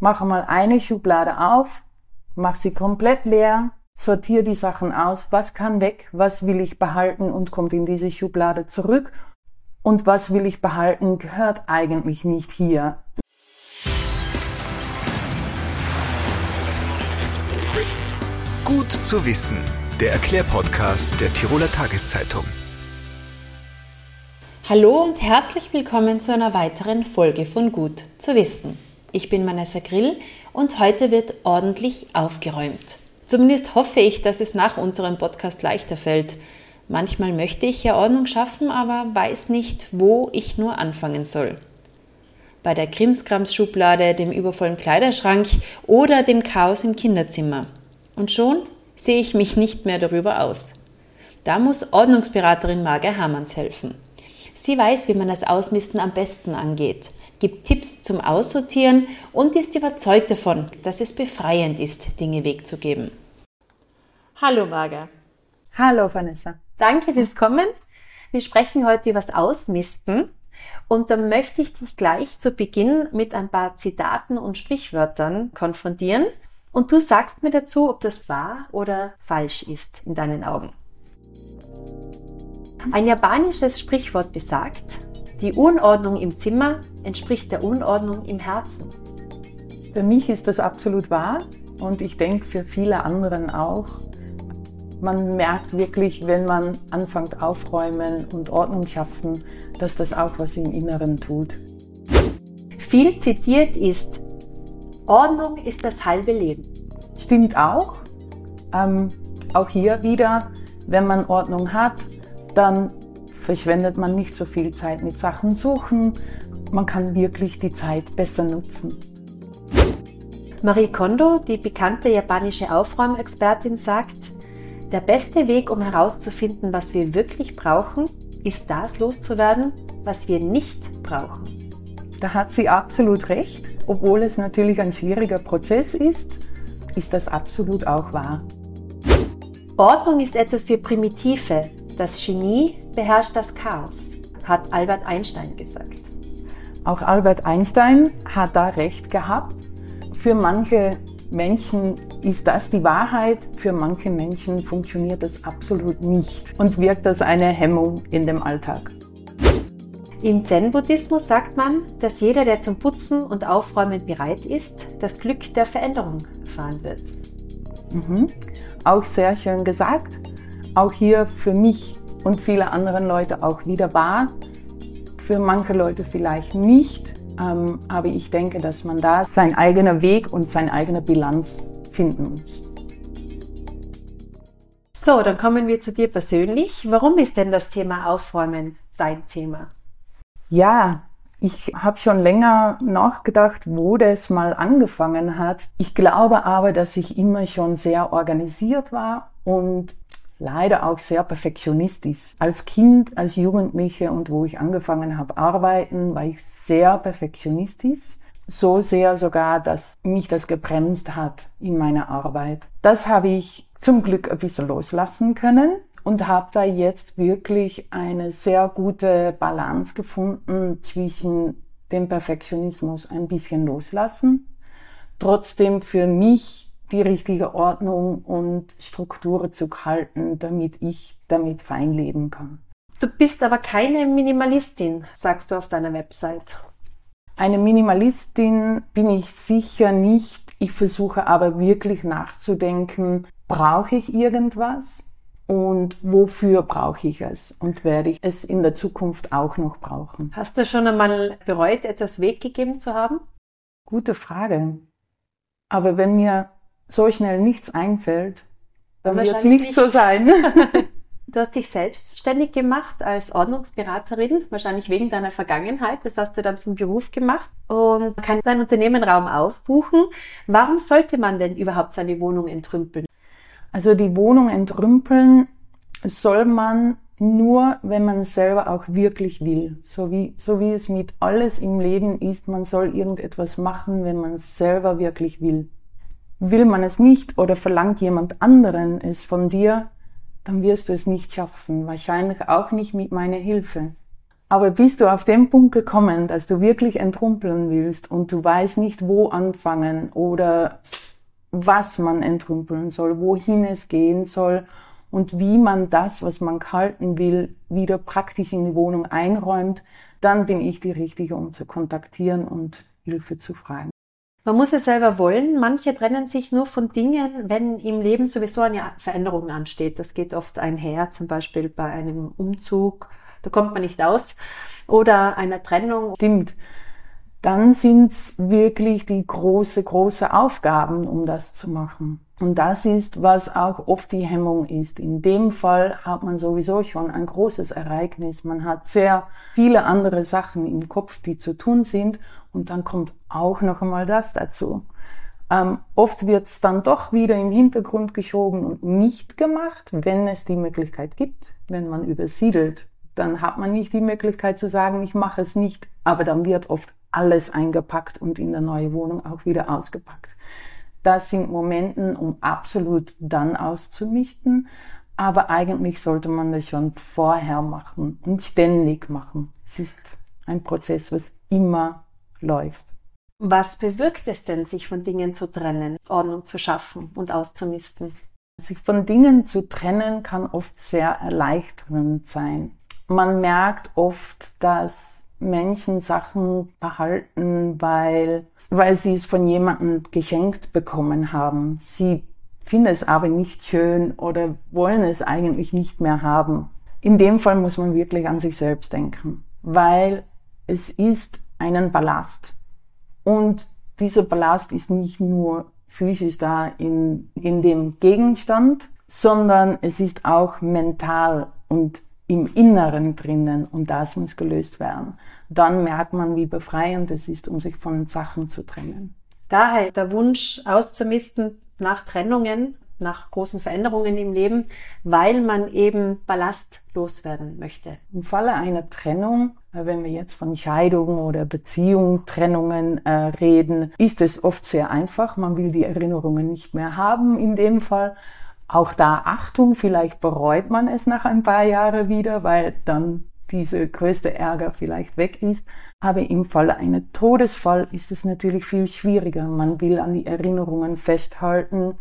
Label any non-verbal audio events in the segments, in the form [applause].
mache mal eine Schublade auf, mach sie komplett leer, sortiere die Sachen aus, was kann weg, was will ich behalten und kommt in diese Schublade zurück und was will ich behalten, gehört eigentlich nicht hier. Gut zu wissen, der Erklärpodcast der Tiroler Tageszeitung. Hallo und herzlich willkommen zu einer weiteren Folge von Gut zu wissen. Ich bin Vanessa Grill und heute wird ordentlich aufgeräumt. Zumindest hoffe ich, dass es nach unserem Podcast leichter fällt. Manchmal möchte ich ja Ordnung schaffen, aber weiß nicht, wo ich nur anfangen soll. Bei der Krimskrams-Schublade, dem übervollen Kleiderschrank oder dem Chaos im Kinderzimmer. Und schon sehe ich mich nicht mehr darüber aus. Da muss Ordnungsberaterin Marga Hamanns helfen. Sie weiß, wie man das Ausmisten am besten angeht gibt Tipps zum Aussortieren und ist überzeugt davon, dass es befreiend ist, Dinge wegzugeben. Hallo Marga. Hallo Vanessa. Danke fürs Kommen. Wir sprechen heute über das Ausmisten und da möchte ich dich gleich zu Beginn mit ein paar Zitaten und Sprichwörtern konfrontieren und du sagst mir dazu, ob das wahr oder falsch ist in deinen Augen. Ein japanisches Sprichwort besagt, die Unordnung im Zimmer entspricht der Unordnung im Herzen. Für mich ist das absolut wahr und ich denke für viele anderen auch. Man merkt wirklich, wenn man anfängt aufräumen und Ordnung schaffen, dass das auch was im Inneren tut. Viel zitiert ist, Ordnung ist das halbe Leben. Stimmt auch. Ähm, auch hier wieder, wenn man Ordnung hat, dann verschwendet man nicht so viel Zeit mit Sachen suchen. Man kann wirklich die Zeit besser nutzen. Marie Kondo, die bekannte japanische Aufräumexpertin, sagt, der beste Weg, um herauszufinden, was wir wirklich brauchen, ist das loszuwerden, was wir nicht brauchen. Da hat sie absolut recht. Obwohl es natürlich ein schwieriger Prozess ist, ist das absolut auch wahr. Ordnung ist etwas für Primitive, das Genie beherrscht das Chaos, hat Albert Einstein gesagt. Auch Albert Einstein hat da recht gehabt. Für manche Menschen ist das die Wahrheit, für manche Menschen funktioniert das absolut nicht und wirkt als eine Hemmung in dem Alltag. Im Zen-Buddhismus sagt man, dass jeder, der zum Putzen und Aufräumen bereit ist, das Glück der Veränderung erfahren wird. Mhm. Auch sehr schön gesagt auch hier für mich und viele andere Leute auch wieder wahr. Für manche Leute vielleicht nicht, ähm, aber ich denke, dass man da seinen eigenen Weg und seine eigene Bilanz finden muss. So, dann kommen wir zu dir persönlich. Warum ist denn das Thema Aufräumen dein Thema? Ja, ich habe schon länger nachgedacht, wo das mal angefangen hat. Ich glaube aber, dass ich immer schon sehr organisiert war und leider auch sehr perfektionistisch. Als Kind, als Jugendliche und wo ich angefangen habe arbeiten, war ich sehr perfektionistisch. So sehr sogar, dass mich das gebremst hat in meiner Arbeit. Das habe ich zum Glück ein bisschen loslassen können und habe da jetzt wirklich eine sehr gute Balance gefunden zwischen dem Perfektionismus ein bisschen loslassen, trotzdem für mich die richtige Ordnung und Struktur zu halten, damit ich damit fein leben kann. Du bist aber keine Minimalistin, sagst du auf deiner Website. Eine Minimalistin bin ich sicher nicht. Ich versuche aber wirklich nachzudenken, brauche ich irgendwas und wofür brauche ich es und werde ich es in der Zukunft auch noch brauchen. Hast du schon einmal bereut, etwas weggegeben zu haben? Gute Frage. Aber wenn mir so schnell nichts einfällt, dann wird es nicht, nicht so sein. [laughs] Du hast dich selbstständig gemacht als Ordnungsberaterin, wahrscheinlich wegen deiner Vergangenheit. Das hast du dann zum Beruf gemacht und kann dein Unternehmenraum aufbuchen. Warum sollte man denn überhaupt seine Wohnung entrümpeln? Also die Wohnung entrümpeln soll man nur, wenn man selber auch wirklich will. So wie, so wie es mit alles im Leben ist, man soll irgendetwas machen, wenn man selber wirklich will. Will man es nicht oder verlangt jemand anderen es von dir, dann wirst du es nicht schaffen. Wahrscheinlich auch nicht mit meiner Hilfe. Aber bist du auf den Punkt gekommen, dass du wirklich entrümpeln willst und du weißt nicht, wo anfangen oder was man entrümpeln soll, wohin es gehen soll und wie man das, was man halten will, wieder praktisch in die Wohnung einräumt, dann bin ich die Richtige, um zu kontaktieren und Hilfe zu fragen. Man muss es selber wollen. Manche trennen sich nur von Dingen, wenn im Leben sowieso eine Veränderung ansteht. Das geht oft einher, zum Beispiel bei einem Umzug da kommt man nicht aus, oder einer Trennung. Stimmt. Dann sind's wirklich die große, große Aufgaben, um das zu machen. Und das ist, was auch oft die Hemmung ist. In dem Fall hat man sowieso schon ein großes Ereignis. Man hat sehr viele andere Sachen im Kopf, die zu tun sind. Und dann kommt auch noch einmal das dazu. Ähm, oft wird's dann doch wieder im Hintergrund geschoben und nicht gemacht, wenn es die Möglichkeit gibt, wenn man übersiedelt dann hat man nicht die Möglichkeit zu sagen, ich mache es nicht. Aber dann wird oft alles eingepackt und in der neuen Wohnung auch wieder ausgepackt. Das sind Momente, um absolut dann auszumisten. Aber eigentlich sollte man das schon vorher machen und ständig machen. Es ist ein Prozess, was immer läuft. Was bewirkt es denn, sich von Dingen zu trennen, Ordnung zu schaffen und auszumisten? Sich von Dingen zu trennen kann oft sehr erleichternd sein man merkt oft, dass Menschen Sachen behalten, weil, weil sie es von jemandem geschenkt bekommen haben. Sie finden es aber nicht schön oder wollen es eigentlich nicht mehr haben. In dem Fall muss man wirklich an sich selbst denken, weil es ist einen Ballast. Und dieser Ballast ist nicht nur physisch da in, in dem Gegenstand, sondern es ist auch mental und im Inneren drinnen und das muss gelöst werden. Dann merkt man, wie befreiend es ist, um sich von Sachen zu trennen. Daher der Wunsch auszumisten nach Trennungen, nach großen Veränderungen im Leben, weil man eben Ballast loswerden möchte. Im Falle einer Trennung, äh, wenn wir jetzt von Scheidungen oder Beziehungen, Trennungen äh, reden, ist es oft sehr einfach. Man will die Erinnerungen nicht mehr haben in dem Fall. Auch da Achtung, vielleicht bereut man es nach ein paar Jahren wieder, weil dann diese größte Ärger vielleicht weg ist. Aber im Falle eines Todesfall ist es natürlich viel schwieriger. Man will an die Erinnerungen festhalten.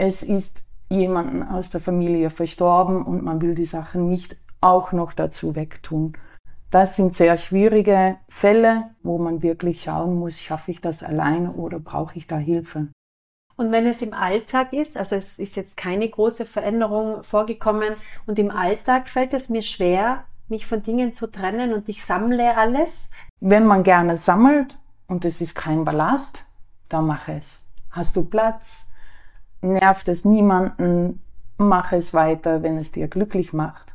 Es ist jemanden aus der Familie verstorben und man will die Sachen nicht auch noch dazu wegtun. Das sind sehr schwierige Fälle, wo man wirklich schauen muss, schaffe ich das alleine oder brauche ich da Hilfe. Und wenn es im Alltag ist, also es ist jetzt keine große Veränderung vorgekommen und im Alltag fällt es mir schwer, mich von Dingen zu trennen und ich sammle alles. Wenn man gerne sammelt und es ist kein Ballast, dann mach es. Hast du Platz? Nervt es niemanden? Mach es weiter, wenn es dir glücklich macht.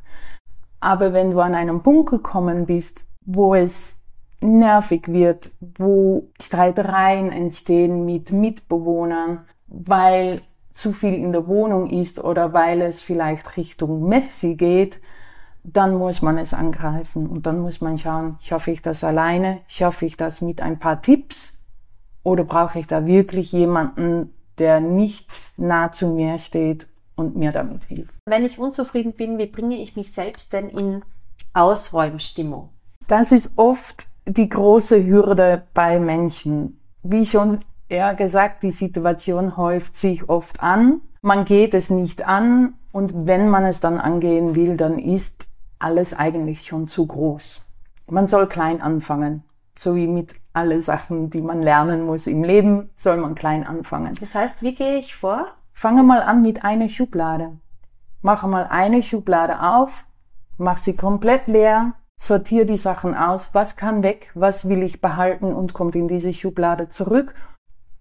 Aber wenn du an einem Punkt gekommen bist, wo es nervig wird, wo Streitereien entstehen mit Mitbewohnern, weil zu viel in der Wohnung ist oder weil es vielleicht Richtung Messi geht, dann muss man es angreifen und dann muss man schauen, schaffe ich das alleine, schaffe ich das mit ein paar Tipps oder brauche ich da wirklich jemanden, der nicht nah zu mir steht und mir damit hilft. Wenn ich unzufrieden bin, wie bringe ich mich selbst denn in Ausräumstimmung? Das ist oft die große Hürde bei Menschen. Wie schon eher gesagt, die Situation häuft sich oft an. Man geht es nicht an und wenn man es dann angehen will, dann ist alles eigentlich schon zu groß. Man soll klein anfangen. So wie mit alle Sachen, die man lernen muss im Leben, soll man klein anfangen. Das heißt, wie gehe ich vor? Fange mal an mit einer Schublade. Mache mal eine Schublade auf, mach sie komplett leer, sortiere die Sachen aus, was kann weg, was will ich behalten und kommt in diese Schublade zurück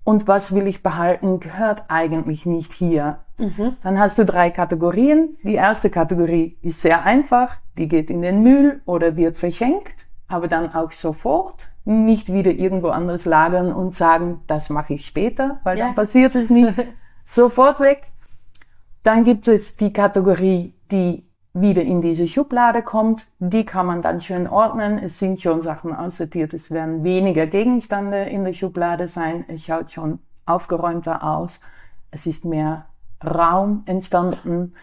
und was will ich behalten, gehört eigentlich nicht hier. Mhm. Dann hast du drei Kategorien. Die erste Kategorie ist sehr einfach, die geht in den Müll oder wird verschenkt, aber dann auch sofort, nicht wieder irgendwo anders lagern und sagen, das mache ich später, weil ja. dann passiert es nicht. [laughs] sofort weg. Dann gibt es die Kategorie, die wieder in diese Schublade kommt. Die kann man dann schön ordnen. Es sind schon Sachen aussortiert. Es werden weniger Gegenstände in der Schublade sein. Es schaut schon aufgeräumter aus. Es ist mehr Raum entstanden.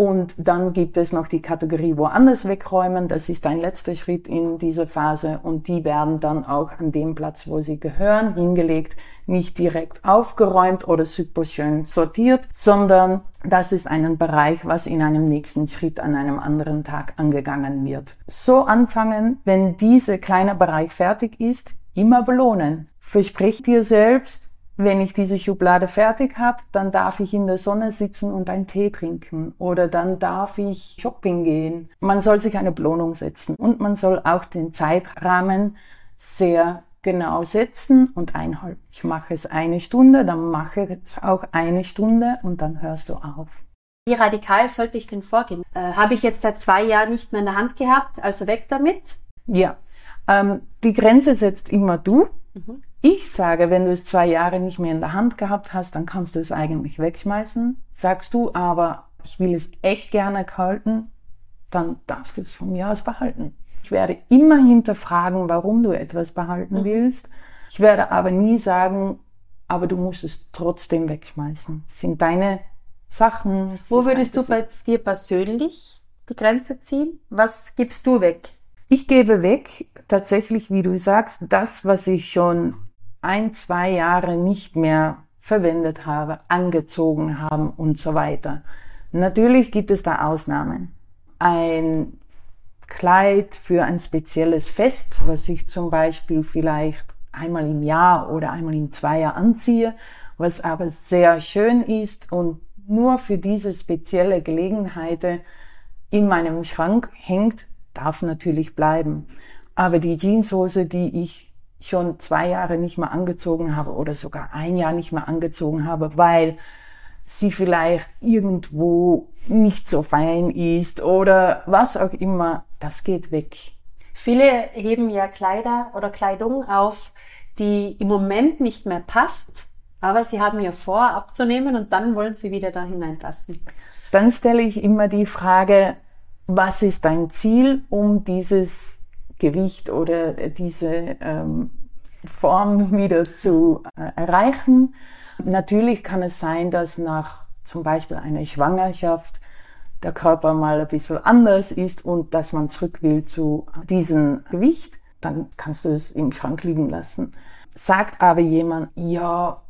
Und dann gibt es noch die Kategorie woanders wegräumen. Das ist ein letzter Schritt in dieser Phase. Und die werden dann auch an dem Platz, wo sie gehören, hingelegt. Nicht direkt aufgeräumt oder super schön sortiert, sondern das ist ein Bereich, was in einem nächsten Schritt an einem anderen Tag angegangen wird. So anfangen, wenn dieser kleine Bereich fertig ist, immer belohnen. Versprich dir selbst, wenn ich diese Schublade fertig habe, dann darf ich in der Sonne sitzen und einen Tee trinken oder dann darf ich shopping gehen. Man soll sich eine Belohnung setzen und man soll auch den Zeitrahmen sehr genau setzen und einhalten. Ich mache es eine Stunde, dann mache ich es auch eine Stunde und dann hörst du auf. Wie radikal sollte ich denn vorgehen? Äh, Habe ich jetzt seit zwei Jahren nicht mehr in der Hand gehabt, also weg damit? Ja, ähm, die Grenze setzt immer du. Mhm. Ich sage, wenn du es zwei Jahre nicht mehr in der Hand gehabt hast, dann kannst du es eigentlich wegschmeißen. Sagst du aber, ich will es echt gerne halten, dann darfst du es von mir aus behalten. Ich werde immer hinterfragen, warum du etwas behalten mhm. willst. Ich werde aber nie sagen, aber du musst es trotzdem wegschmeißen. Das sind deine Sachen. Wo würdest du bei dir persönlich die Grenze ziehen? Was gibst du weg? Ich gebe weg, tatsächlich, wie du sagst, das, was ich schon ein, zwei Jahre nicht mehr verwendet habe, angezogen haben und so weiter. Natürlich gibt es da Ausnahmen. Ein Kleid für ein spezielles Fest, was ich zum Beispiel vielleicht einmal im Jahr oder einmal im Zweijahr anziehe, was aber sehr schön ist und nur für diese spezielle Gelegenheit in meinem Schrank hängt, darf natürlich bleiben. Aber die Jeanshose, die ich schon zwei Jahre nicht mehr angezogen habe oder sogar ein Jahr nicht mehr angezogen habe, weil sie vielleicht irgendwo nicht so fein ist oder was auch immer, das geht weg. Viele heben ja Kleider oder Kleidung auf, die im Moment nicht mehr passt, aber sie haben ja vor abzunehmen und dann wollen sie wieder da hineinpassen. Dann stelle ich immer die Frage, was ist dein Ziel, um dieses Gewicht oder diese ähm, Form wieder zu äh, erreichen. Natürlich kann es sein, dass nach zum Beispiel einer Schwangerschaft der Körper mal ein bisschen anders ist und dass man zurück will zu diesem Gewicht, dann kannst du es im Schrank liegen lassen. Sagt aber jemand, ja,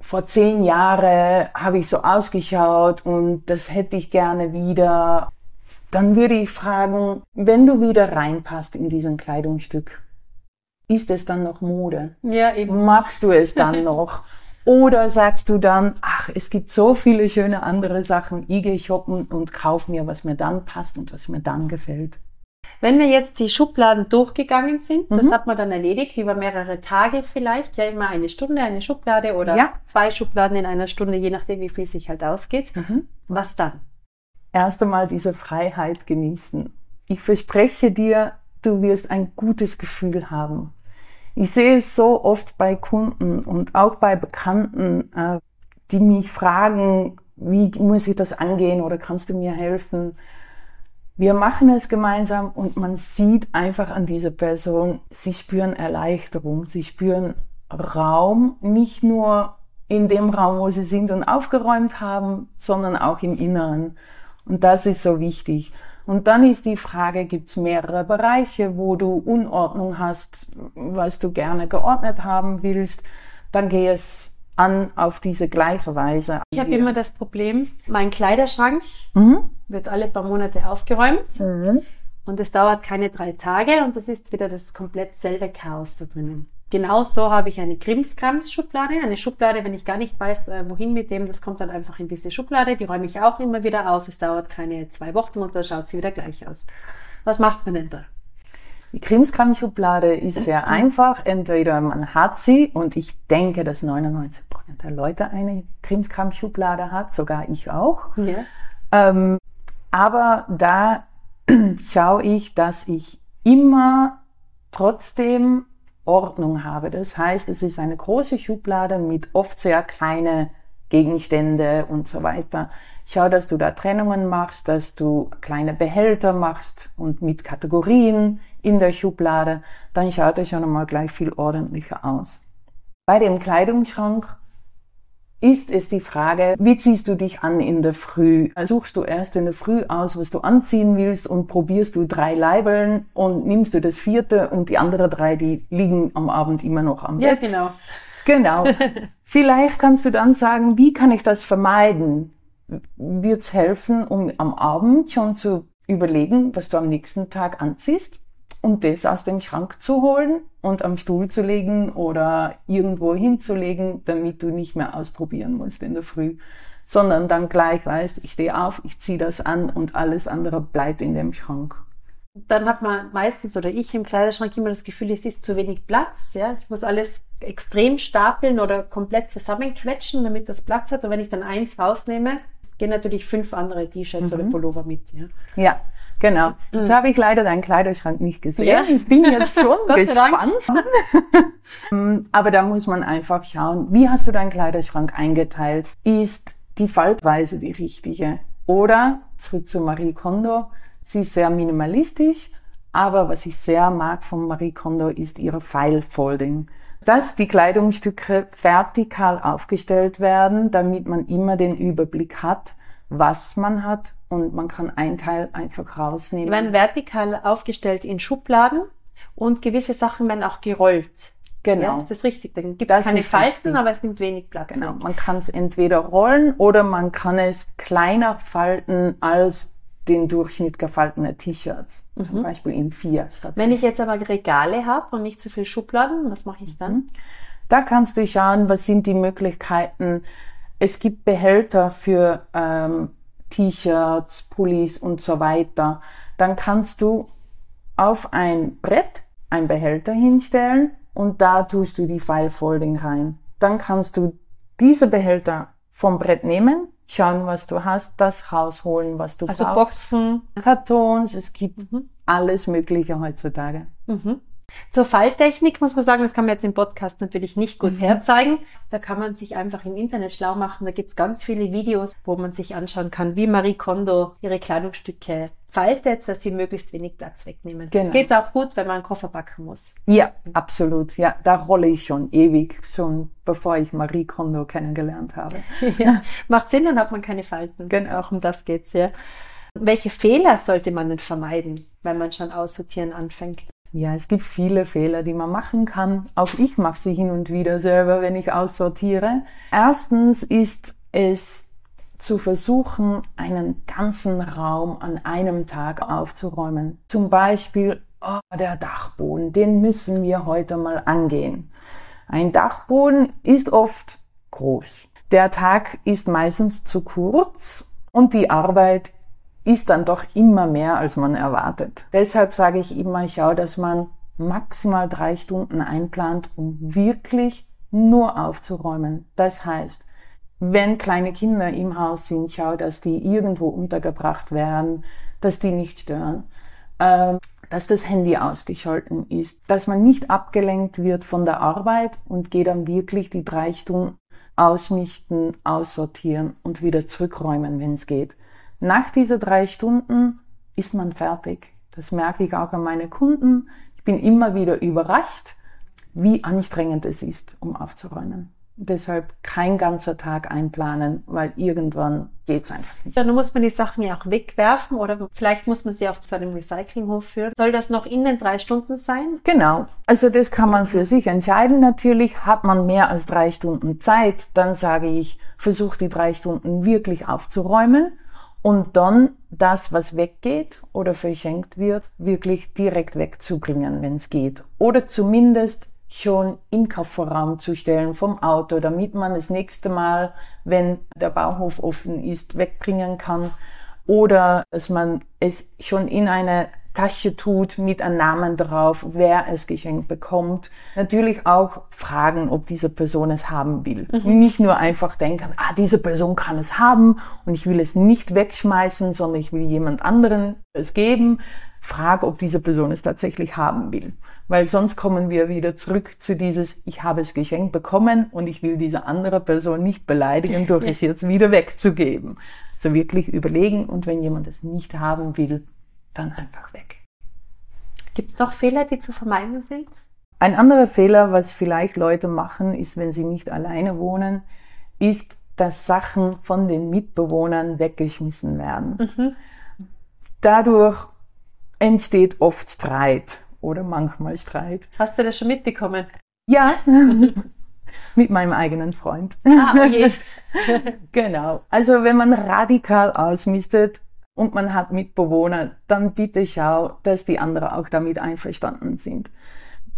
vor zehn Jahren habe ich so ausgeschaut und das hätte ich gerne wieder dann würde ich fragen, wenn du wieder reinpasst in diesen Kleidungsstück, ist es dann noch Mode? Ja, eben. Magst du es dann [laughs] noch? Oder sagst du dann, ach, es gibt so viele schöne andere Sachen, ich gehe shoppen und kauf mir, was mir dann passt und was mir dann gefällt. Wenn wir jetzt die Schubladen durchgegangen sind, mhm. das hat man dann erledigt über mehrere Tage vielleicht, ja immer eine Stunde eine Schublade oder ja. zwei Schubladen in einer Stunde, je nachdem, wie viel sich halt ausgeht. Mhm. Was dann? Erst einmal diese Freiheit genießen. Ich verspreche dir, du wirst ein gutes Gefühl haben. Ich sehe es so oft bei Kunden und auch bei Bekannten, äh, die mich fragen, wie muss ich das angehen oder kannst du mir helfen? Wir machen es gemeinsam und man sieht einfach an dieser Person, sie spüren Erleichterung, sie spüren Raum, nicht nur in dem Raum, wo sie sind und aufgeräumt haben, sondern auch im Inneren. Und das ist so wichtig. Und dann ist die Frage, gibt es mehrere Bereiche, wo du Unordnung hast, was du gerne geordnet haben willst, dann geh es an auf diese gleiche Weise. Ich habe immer das Problem, mein Kleiderschrank mhm. wird alle paar Monate aufgeräumt mhm. und es dauert keine drei Tage und das ist wieder das komplett selbe Chaos da drinnen. Genauso habe ich eine Krimskrams-Schublade, eine Schublade, wenn ich gar nicht weiß, äh, wohin mit dem, das kommt dann einfach in diese Schublade, die räume ich auch immer wieder auf. Es dauert keine zwei Wochen und dann schaut sie wieder gleich aus. Was macht man denn da? Die Krimskram-Schublade ist sehr einfach. Entweder man hat sie, und ich denke, dass 99% der Leute eine Krimskram-Schublade hat, sogar ich auch. Ja. Ähm, aber da [clears throat] schaue ich, dass ich immer trotzdem Ordnung habe. Das heißt, es ist eine große Schublade mit oft sehr kleine Gegenstände und so weiter. Schau, dass du da Trennungen machst, dass du kleine Behälter machst und mit Kategorien in der Schublade, dann schaut es schon einmal gleich viel ordentlicher aus. Bei dem Kleidungsschrank ist es die Frage, wie ziehst du dich an in der Früh? Suchst du erst in der Früh aus, was du anziehen willst und probierst du drei Leibeln und nimmst du das vierte und die anderen drei, die liegen am Abend immer noch am Ja, Bett. genau. Genau. [laughs] Vielleicht kannst du dann sagen, wie kann ich das vermeiden? Wird es helfen, um am Abend schon zu überlegen, was du am nächsten Tag anziehst und das aus dem Schrank zu holen und am Stuhl zu legen oder irgendwo hinzulegen, damit du nicht mehr ausprobieren musst in der Früh, sondern dann gleich weißt, ich stehe auf, ich ziehe das an und alles andere bleibt in dem Schrank. Dann hat man meistens oder ich im Kleiderschrank immer das Gefühl, es ist zu wenig Platz. Ja, ich muss alles extrem stapeln oder komplett zusammenquetschen, damit das Platz hat. Und wenn ich dann eins rausnehme, gehen natürlich fünf andere T-Shirts oder Pullover mit. Ja. Ja, genau. Jetzt habe ich leider deinen Kleiderschrank nicht gesehen. Ja. Ich bin jetzt schon [laughs] gespannt. [laughs] Ähm, Aber da muss man einfach schauen, wie hast du deinen Kleiderschrank eingeteilt? Ist die Faltweise die richtige? Oder, zurück zu Marie Kondo, sie ist sehr minimalistisch, aber was ich sehr mag von Marie Kondo ist ihre File-Folding. Dass die Kleidungsstücke vertikal aufgestellt werden, damit man immer den Überblick hat, was man hat und man kann ein Teil einfach rausnehmen. Die werden vertikal aufgestellt in Schubladen und gewisse Sachen werden auch gerollt. genau. Ja, ist das richtig? Dann gibt es keine Falten, richtig. aber es nimmt wenig Platz. Genau, weg. man kann es entweder rollen oder man kann es kleiner falten als den Durchschnitt gefaltener T-Shirts. Zum Beispiel in vier Wenn ich jetzt aber Regale habe und nicht so viel Schubladen, was mache ich dann? Da kannst du schauen, was sind die Möglichkeiten. Es gibt Behälter für ähm, T-Shirts, Pullis und so weiter. Dann kannst du auf ein Brett einen Behälter hinstellen und da tust du die File-Folding rein. Dann kannst du diese Behälter vom Brett nehmen, schauen, was du hast, das rausholen, was du Also brauchst. Boxen. Kartons, es gibt alles Mögliche heutzutage. Mhm. Zur Falltechnik muss man sagen, das kann man jetzt im Podcast natürlich nicht gut herzeigen. Da kann man sich einfach im Internet schlau machen. Da gibt's ganz viele Videos, wo man sich anschauen kann, wie Marie Kondo ihre Kleidungsstücke faltet, dass sie möglichst wenig Platz wegnehmen. Genau. Das geht auch gut, wenn man einen Koffer packen muss. Ja, absolut. Ja, da rolle ich schon ewig, schon bevor ich Marie Kondo kennengelernt habe. [laughs] ja. Macht Sinn, dann hat man keine Falten. Genau. Auch um das geht's ja. Welche Fehler sollte man denn vermeiden, wenn man schon aussortieren anfängt? Ja, es gibt viele Fehler, die man machen kann. Auch ich mache sie hin und wieder selber, wenn ich aussortiere. Erstens ist es zu versuchen, einen ganzen Raum an einem Tag aufzuräumen. Zum Beispiel, oh, der Dachboden, den müssen wir heute mal angehen. Ein Dachboden ist oft groß. Der Tag ist meistens zu kurz und die Arbeit ist dann doch immer mehr, als man erwartet. Deshalb sage ich immer, schau, dass man maximal drei Stunden einplant, um wirklich nur aufzuräumen. Das heißt, wenn kleine Kinder im Haus sind, schau, dass die irgendwo untergebracht werden, dass die nicht stören, ähm, dass das Handy ausgeschalten ist, dass man nicht abgelenkt wird von der Arbeit und geht dann wirklich die drei Stunden ausmisten, aussortieren und wieder zurückräumen, wenn es geht. Nach diese drei Stunden ist man fertig. Das merke ich auch an meine Kunden. Ich bin immer wieder überrascht, wie anstrengend es ist, um aufzuräumen. Deshalb kein ganzer Tag einplanen, weil irgendwann geht's einfach nicht. Dann muss man die Sachen ja auch wegwerfen oder vielleicht muss man sie auch zu einem Recyclinghof führen. Soll das noch in den drei Stunden sein? Genau. Also das kann man für sich entscheiden. Natürlich hat man mehr als drei Stunden Zeit. Dann sage ich, versuch die drei Stunden wirklich aufzuräumen und dann das, was weggeht oder verschenkt wird, wirklich direkt wegzubringen, wenn es geht. Oder zumindest schon in Kofferraum zu stellen vom Auto, damit man das nächste Mal, wenn der Bauhof offen ist, wegbringen kann. Oder dass man es schon in eine Tasche tut mit einem Namen drauf, wer es geschenkt bekommt. Natürlich auch fragen, ob diese Person es haben will. Nicht nur einfach denken, ah, diese Person kann es haben und ich will es nicht wegschmeißen, sondern ich will jemand anderen es geben. Frag, ob diese Person es tatsächlich haben will. Weil sonst kommen wir wieder zurück zu dieses, ich habe es geschenkt bekommen und ich will diese andere Person nicht beleidigen, durch es jetzt wieder wegzugeben. Also wirklich überlegen und wenn jemand es nicht haben will, dann einfach weg. Gibt es noch Fehler, die zu vermeiden sind? Ein anderer Fehler, was vielleicht Leute machen, ist, wenn sie nicht alleine wohnen, ist, dass Sachen von den Mitbewohnern weggeschmissen werden. Mhm. Dadurch entsteht oft Streit oder manchmal Streit. Hast du das schon mitbekommen? Ja, [laughs] mit meinem eigenen Freund. Ah, je. [laughs] Genau. Also wenn man radikal ausmistet und man hat Mitbewohner, dann bitte schau, dass die anderen auch damit einverstanden sind.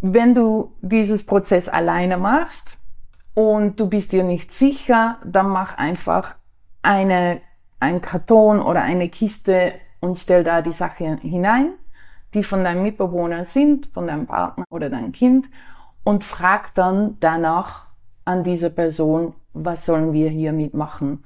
Wenn du dieses Prozess alleine machst und du bist dir nicht sicher, dann mach einfach eine, ein Karton oder eine Kiste und stell da die Sache hinein, die von deinem Mitbewohner sind, von deinem Partner oder deinem Kind und frag dann danach an diese Person, was sollen wir hier mitmachen?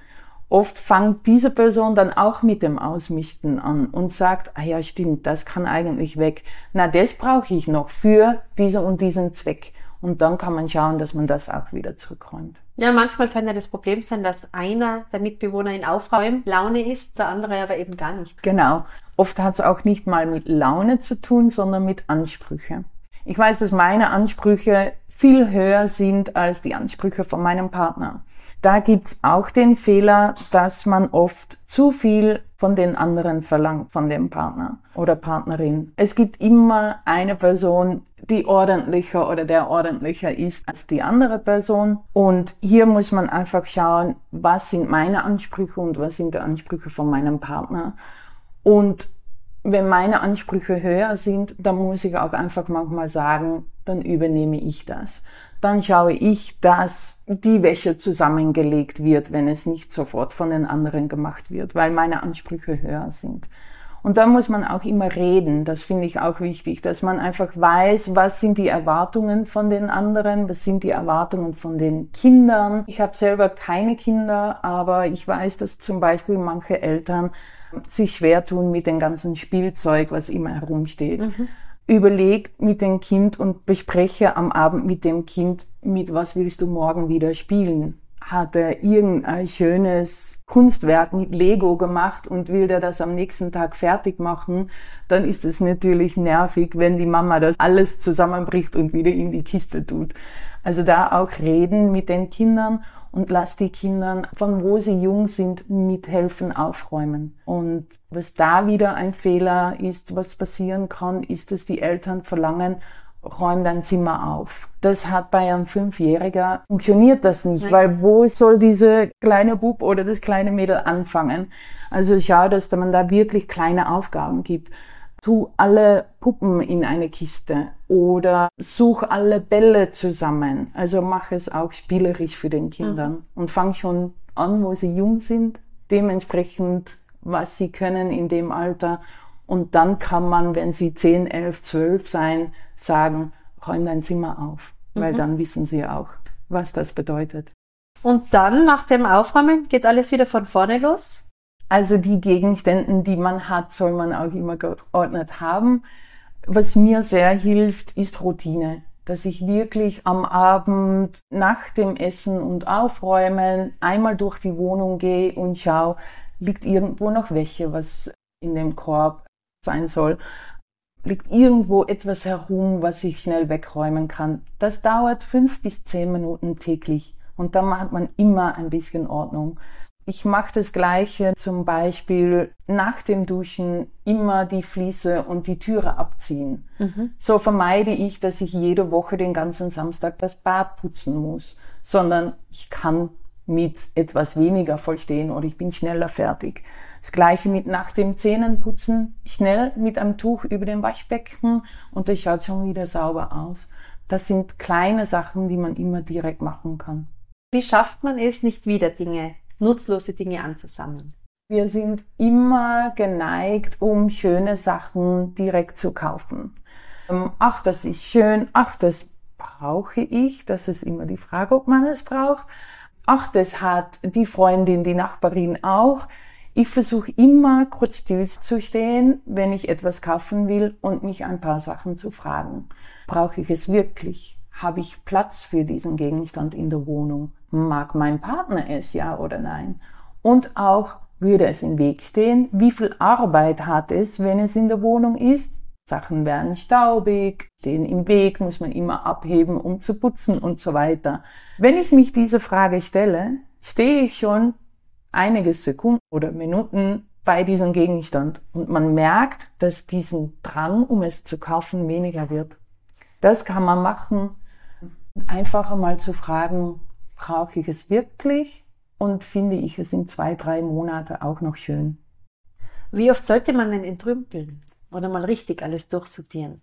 Oft fängt diese Person dann auch mit dem Ausmisten an und sagt, ah ja, stimmt, das kann eigentlich weg. Na, das brauche ich noch für diesen und diesen Zweck. Und dann kann man schauen, dass man das auch wieder zurückräumt. Ja, manchmal kann ja das Problem sein, dass einer der Mitbewohner in Aufräumen Laune ist, der andere aber eben gar nicht. Genau. Oft hat es auch nicht mal mit Laune zu tun, sondern mit Ansprüche. Ich weiß, dass meine Ansprüche viel höher sind als die Ansprüche von meinem Partner. Da gibt's auch den Fehler, dass man oft zu viel von den anderen verlangt, von dem Partner oder Partnerin. Es gibt immer eine Person, die ordentlicher oder der ordentlicher ist als die andere Person. Und hier muss man einfach schauen, was sind meine Ansprüche und was sind die Ansprüche von meinem Partner. Und wenn meine Ansprüche höher sind, dann muss ich auch einfach manchmal sagen, dann übernehme ich das dann schaue ich, dass die Wäsche zusammengelegt wird, wenn es nicht sofort von den anderen gemacht wird, weil meine Ansprüche höher sind. Und da muss man auch immer reden, das finde ich auch wichtig, dass man einfach weiß, was sind die Erwartungen von den anderen, was sind die Erwartungen von den Kindern. Ich habe selber keine Kinder, aber ich weiß, dass zum Beispiel manche Eltern sich schwer tun mit dem ganzen Spielzeug, was immer herumsteht. Mhm überleg mit dem Kind und bespreche am Abend mit dem Kind, mit was willst du morgen wieder spielen? Hat er irgendein schönes Kunstwerk mit Lego gemacht und will der das am nächsten Tag fertig machen, dann ist es natürlich nervig, wenn die Mama das alles zusammenbricht und wieder in die Kiste tut. Also da auch reden mit den Kindern und lass die Kinder, von wo sie jung sind, mithelfen, aufräumen. Und was da wieder ein Fehler ist, was passieren kann, ist, dass die Eltern verlangen, räum dein Zimmer auf. Das hat bei einem Fünfjähriger funktioniert das nicht, Nein. weil wo soll diese kleine Bub oder das kleine Mädel anfangen? Also schau, dass man da wirklich kleine Aufgaben gibt tu alle Puppen in eine Kiste oder such alle Bälle zusammen. Also mach es auch spielerisch für den Kindern mhm. und fang schon an, wo sie jung sind, dementsprechend, was sie können in dem Alter. Und dann kann man, wenn sie 10, 11, 12 sein, sagen, räum dein Zimmer auf, mhm. weil dann wissen sie auch, was das bedeutet. Und dann, nach dem Aufräumen, geht alles wieder von vorne los? Also die Gegenstände, die man hat, soll man auch immer geordnet haben. Was mir sehr hilft, ist Routine. Dass ich wirklich am Abend nach dem Essen und Aufräumen einmal durch die Wohnung gehe und schaue, liegt irgendwo noch Wäsche, was in dem Korb sein soll. Liegt irgendwo etwas herum, was ich schnell wegräumen kann. Das dauert fünf bis zehn Minuten täglich. Und dann hat man immer ein bisschen Ordnung. Ich mache das Gleiche zum Beispiel nach dem Duschen immer die Fliese und die Türe abziehen. Mhm. So vermeide ich, dass ich jede Woche den ganzen Samstag das Bad putzen muss, sondern ich kann mit etwas weniger vollstehen oder ich bin schneller fertig. Das gleiche mit nach dem Zähnenputzen, schnell mit einem Tuch über dem Waschbecken und das schaut schon wieder sauber aus. Das sind kleine Sachen, die man immer direkt machen kann. Wie schafft man es, nicht wieder Dinge nutzlose Dinge anzusammeln. Wir sind immer geneigt, um schöne Sachen direkt zu kaufen. Ähm, ach, das ist schön. Ach, das brauche ich. Das ist immer die Frage, ob man es braucht. Ach, das hat die Freundin, die Nachbarin auch. Ich versuche immer kurz still zu stehen, wenn ich etwas kaufen will und mich ein paar Sachen zu fragen. Brauche ich es wirklich? Habe ich Platz für diesen Gegenstand in der Wohnung? Mag mein Partner es ja oder nein? Und auch, würde es im Weg stehen? Wie viel Arbeit hat es, wenn es in der Wohnung ist? Sachen werden staubig, stehen im Weg, muss man immer abheben, um zu putzen und so weiter. Wenn ich mich diese Frage stelle, stehe ich schon einige Sekunden oder Minuten bei diesem Gegenstand und man merkt, dass diesen Drang, um es zu kaufen, weniger wird. Das kann man machen, einfach einmal zu fragen, brauche ich es wirklich und finde ich es in zwei, drei Monate auch noch schön. Wie oft sollte man denn entrümpeln oder mal richtig alles durchsortieren?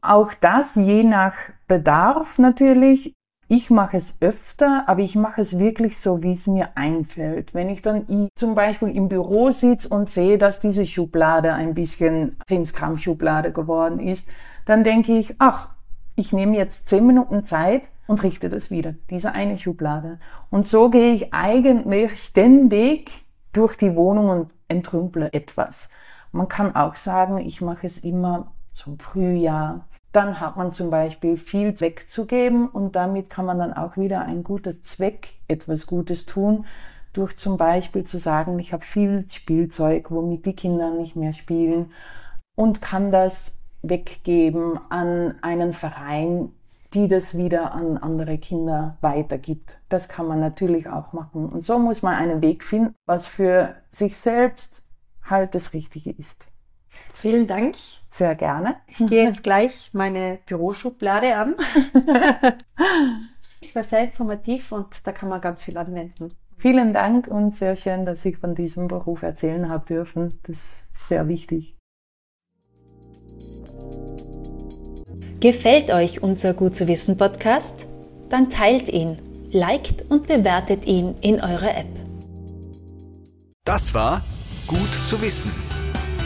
Auch das je nach Bedarf natürlich. Ich mache es öfter, aber ich mache es wirklich so, wie es mir einfällt. Wenn ich dann zum Beispiel im Büro sitze und sehe, dass diese Schublade ein bisschen Krimskram-Schublade geworden ist, dann denke ich, ach, ich nehme jetzt zehn Minuten Zeit und richte das wieder, diese eine Schublade. Und so gehe ich eigentlich ständig durch die Wohnung und entrümple etwas. Man kann auch sagen, ich mache es immer zum Frühjahr, dann hat man zum Beispiel viel wegzugeben und damit kann man dann auch wieder ein guter Zweck etwas Gutes tun, durch zum Beispiel zu sagen, ich habe viel Spielzeug, womit die Kinder nicht mehr spielen und kann das weggeben an einen Verein, die das wieder an andere Kinder weitergibt. Das kann man natürlich auch machen. Und so muss man einen Weg finden, was für sich selbst halt das Richtige ist. Vielen Dank. Sehr gerne. Ich gehe jetzt gleich meine Büroschublade an. [laughs] ich war sehr informativ und da kann man ganz viel anwenden. Vielen Dank und sehr schön, dass ich von diesem Beruf erzählen habe dürfen. Das ist sehr wichtig. Gefällt euch unser Gut zu wissen Podcast? Dann teilt ihn, liked und bewertet ihn in eurer App. Das war Gut zu wissen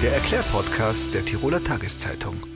der Erklärpodcast der Tiroler Tageszeitung.